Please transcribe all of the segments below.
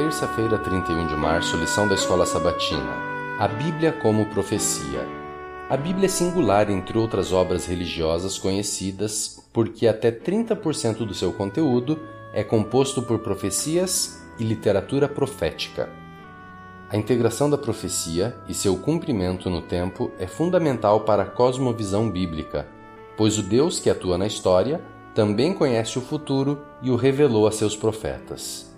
terça-feira, 31 de março, lição da Escola Sabatina. A Bíblia como profecia. A Bíblia é singular entre outras obras religiosas conhecidas porque até 30% do seu conteúdo é composto por profecias e literatura profética. A integração da profecia e seu cumprimento no tempo é fundamental para a cosmovisão bíblica, pois o Deus que atua na história também conhece o futuro e o revelou a seus profetas.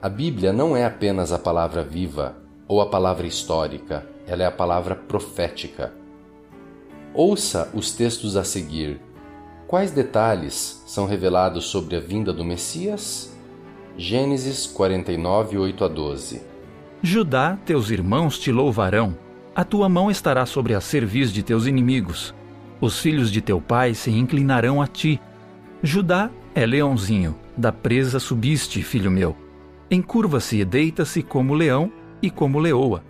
A Bíblia não é apenas a palavra viva ou a palavra histórica, ela é a palavra profética. Ouça os textos a seguir. Quais detalhes são revelados sobre a vinda do Messias? Gênesis 49, 8 a 12. Judá, teus irmãos te louvarão. A tua mão estará sobre a cerviz de teus inimigos. Os filhos de teu pai se inclinarão a ti. Judá é leãozinho, da presa subiste, filho meu. Encurva-se e deita-se como leão e como leoa.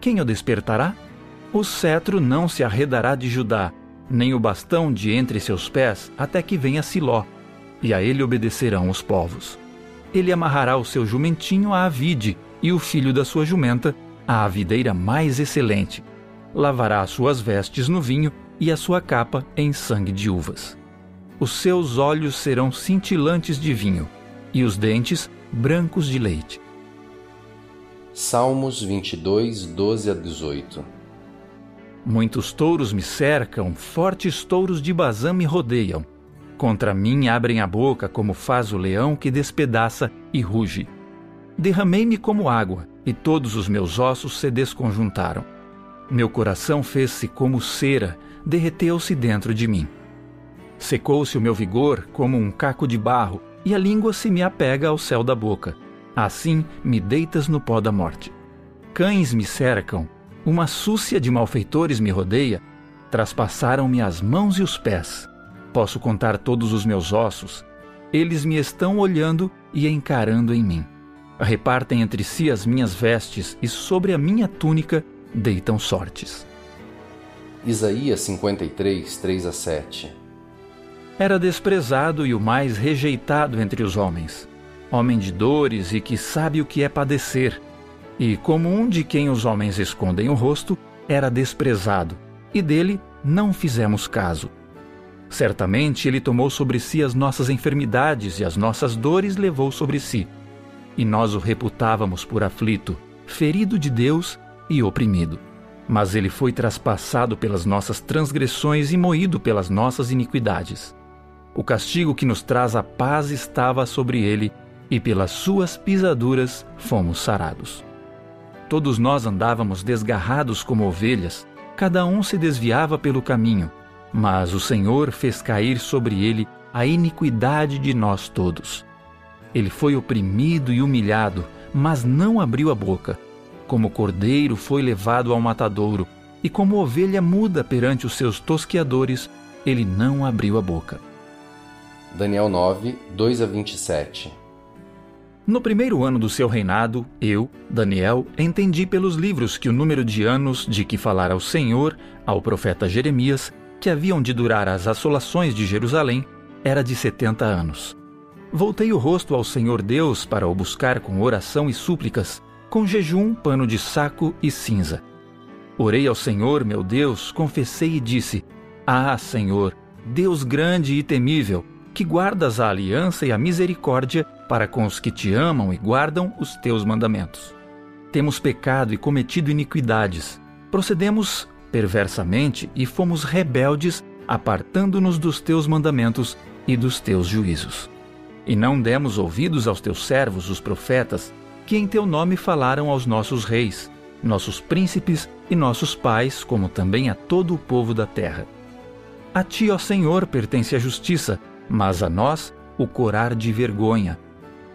Quem o despertará? O cetro não se arredará de Judá, nem o bastão de entre seus pés, até que venha Siló, e a ele obedecerão os povos. Ele amarrará o seu jumentinho à vide, e o filho da sua jumenta à videira mais excelente. Lavará as suas vestes no vinho e a sua capa em sangue de uvas. Os seus olhos serão cintilantes de vinho, e os dentes brancos de leite. Salmos 22, 12 a 18 Muitos touros me cercam, fortes touros de Bazã me rodeiam. Contra mim abrem a boca como faz o leão que despedaça e ruge. Derramei-me como água, e todos os meus ossos se desconjuntaram. Meu coração fez-se como cera, derreteu-se dentro de mim. Secou-se o meu vigor como um caco de barro, e a língua se me apega ao céu da boca. Assim me deitas no pó da morte. Cães me cercam, uma súcia de malfeitores me rodeia, traspassaram-me as mãos e os pés. Posso contar todos os meus ossos. Eles me estão olhando e encarando em mim. Repartem entre si as minhas vestes e sobre a minha túnica deitam sortes. Isaías 53, 3 a 7 era desprezado e o mais rejeitado entre os homens, homem de dores e que sabe o que é padecer. E como um de quem os homens escondem o rosto, era desprezado, e dele não fizemos caso. Certamente ele tomou sobre si as nossas enfermidades e as nossas dores levou sobre si. E nós o reputávamos por aflito, ferido de Deus e oprimido. Mas ele foi traspassado pelas nossas transgressões e moído pelas nossas iniquidades. O castigo que nos traz a paz estava sobre ele, e pelas suas pisaduras fomos sarados. Todos nós andávamos desgarrados como ovelhas, cada um se desviava pelo caminho, mas o Senhor fez cair sobre ele a iniquidade de nós todos. Ele foi oprimido e humilhado, mas não abriu a boca. Como cordeiro foi levado ao matadouro, e como ovelha muda perante os seus tosqueadores, ele não abriu a boca. Daniel 9, 2 a 27 No primeiro ano do seu reinado, eu, Daniel, entendi pelos livros que o número de anos de que falara o Senhor ao profeta Jeremias, que haviam de durar as assolações de Jerusalém, era de setenta anos. Voltei o rosto ao Senhor Deus para o buscar com oração e súplicas, com jejum, pano de saco e cinza. Orei ao Senhor, meu Deus, confessei e disse: Ah, Senhor, Deus grande e temível, que guardas a aliança e a misericórdia para com os que te amam e guardam os teus mandamentos. Temos pecado e cometido iniquidades, procedemos perversamente e fomos rebeldes, apartando-nos dos teus mandamentos e dos teus juízos. E não demos ouvidos aos teus servos, os profetas, que em teu nome falaram aos nossos reis, nossos príncipes e nossos pais, como também a todo o povo da terra. A ti, ó Senhor, pertence a justiça, mas a nós o corar de vergonha.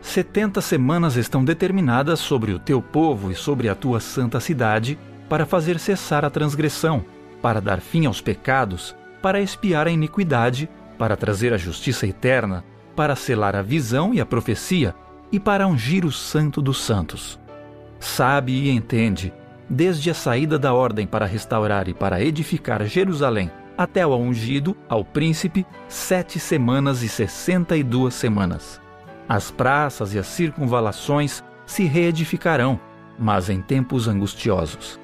Setenta semanas estão determinadas sobre o teu povo e sobre a tua santa cidade para fazer cessar a transgressão, para dar fim aos pecados, para expiar a iniquidade, para trazer a justiça eterna, para selar a visão e a profecia e para ungir o santo dos santos. Sabe e entende, desde a saída da ordem para restaurar e para edificar Jerusalém até o ungido, ao príncipe, sete semanas e sessenta e duas semanas. As praças e as circunvalações se reedificarão, mas em tempos angustiosos.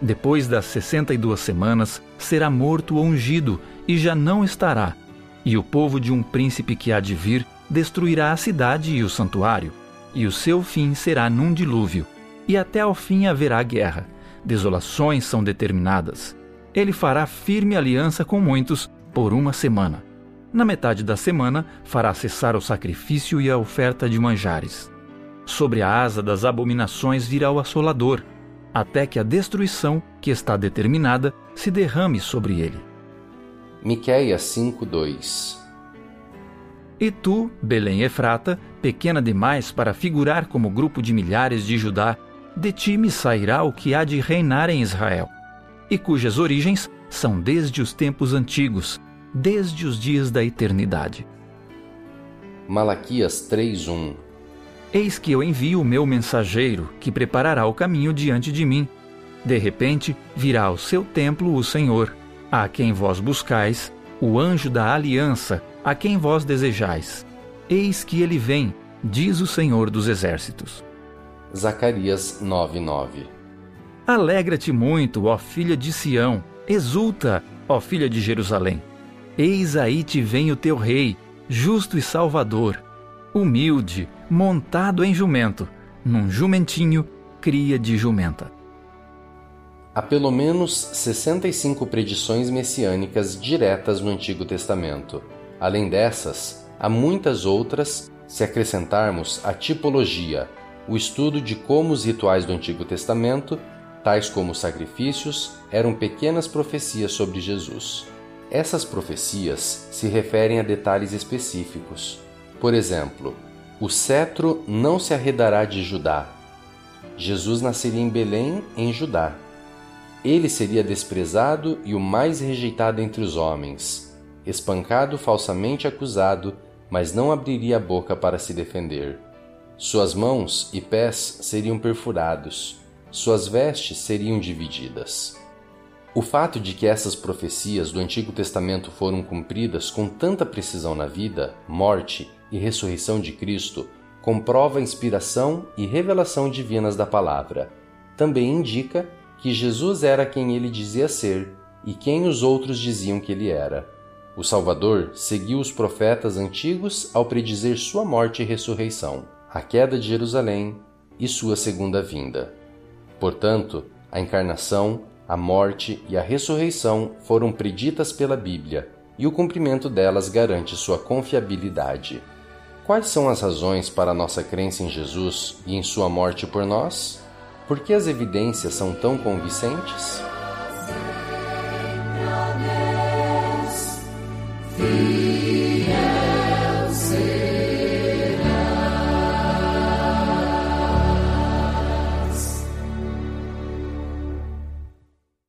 Depois das sessenta e duas semanas, será morto ou ungido, e já não estará. E o povo de um príncipe que há de vir destruirá a cidade e o santuário, e o seu fim será num dilúvio, e até ao fim haverá guerra. Desolações são determinadas. Ele fará firme aliança com muitos por uma semana. Na metade da semana, fará cessar o sacrifício e a oferta de manjares. Sobre a asa das abominações virá o assolador, até que a destruição que está determinada se derrame sobre ele. Miqueias 5:2 E tu, Belém Efrata, pequena demais para figurar como grupo de milhares de Judá, de ti me sairá o que há de reinar em Israel, e cujas origens são desde os tempos antigos, desde os dias da eternidade. Malaquias 3:1 Eis que eu envio o meu mensageiro, que preparará o caminho diante de mim. De repente virá ao seu templo o Senhor, a quem vós buscais, o anjo da aliança, a quem vós desejais. Eis que ele vem, diz o Senhor dos exércitos. Zacarias 9:9 Alegra-te muito, ó filha de Sião, exulta, ó filha de Jerusalém. Eis aí te vem o teu rei, justo e salvador, humilde, montado em jumento, num jumentinho, cria de jumenta. Há pelo menos 65 predições messiânicas diretas no Antigo Testamento. Além dessas, há muitas outras se acrescentarmos a tipologia, o estudo de como os rituais do Antigo Testamento, tais como os sacrifícios, eram pequenas profecias sobre Jesus. Essas profecias se referem a detalhes específicos. Por exemplo, o cetro não se arredará de Judá. Jesus nasceria em Belém, em Judá. Ele seria desprezado e o mais rejeitado entre os homens, espancado, falsamente acusado, mas não abriria a boca para se defender. Suas mãos e pés seriam perfurados, suas vestes seriam divididas. O fato de que essas profecias do Antigo Testamento foram cumpridas com tanta precisão na vida, morte e ressurreição de Cristo comprova a inspiração e revelação divinas da palavra. Também indica que Jesus era quem ele dizia ser e quem os outros diziam que ele era. O Salvador seguiu os profetas antigos ao predizer sua morte e ressurreição, a queda de Jerusalém e sua segunda vinda. Portanto, a encarnação, a morte e a ressurreição foram preditas pela Bíblia, e o cumprimento delas garante sua confiabilidade. Quais são as razões para a nossa crença em Jesus e em sua morte por nós? Por que as evidências são tão convincentes?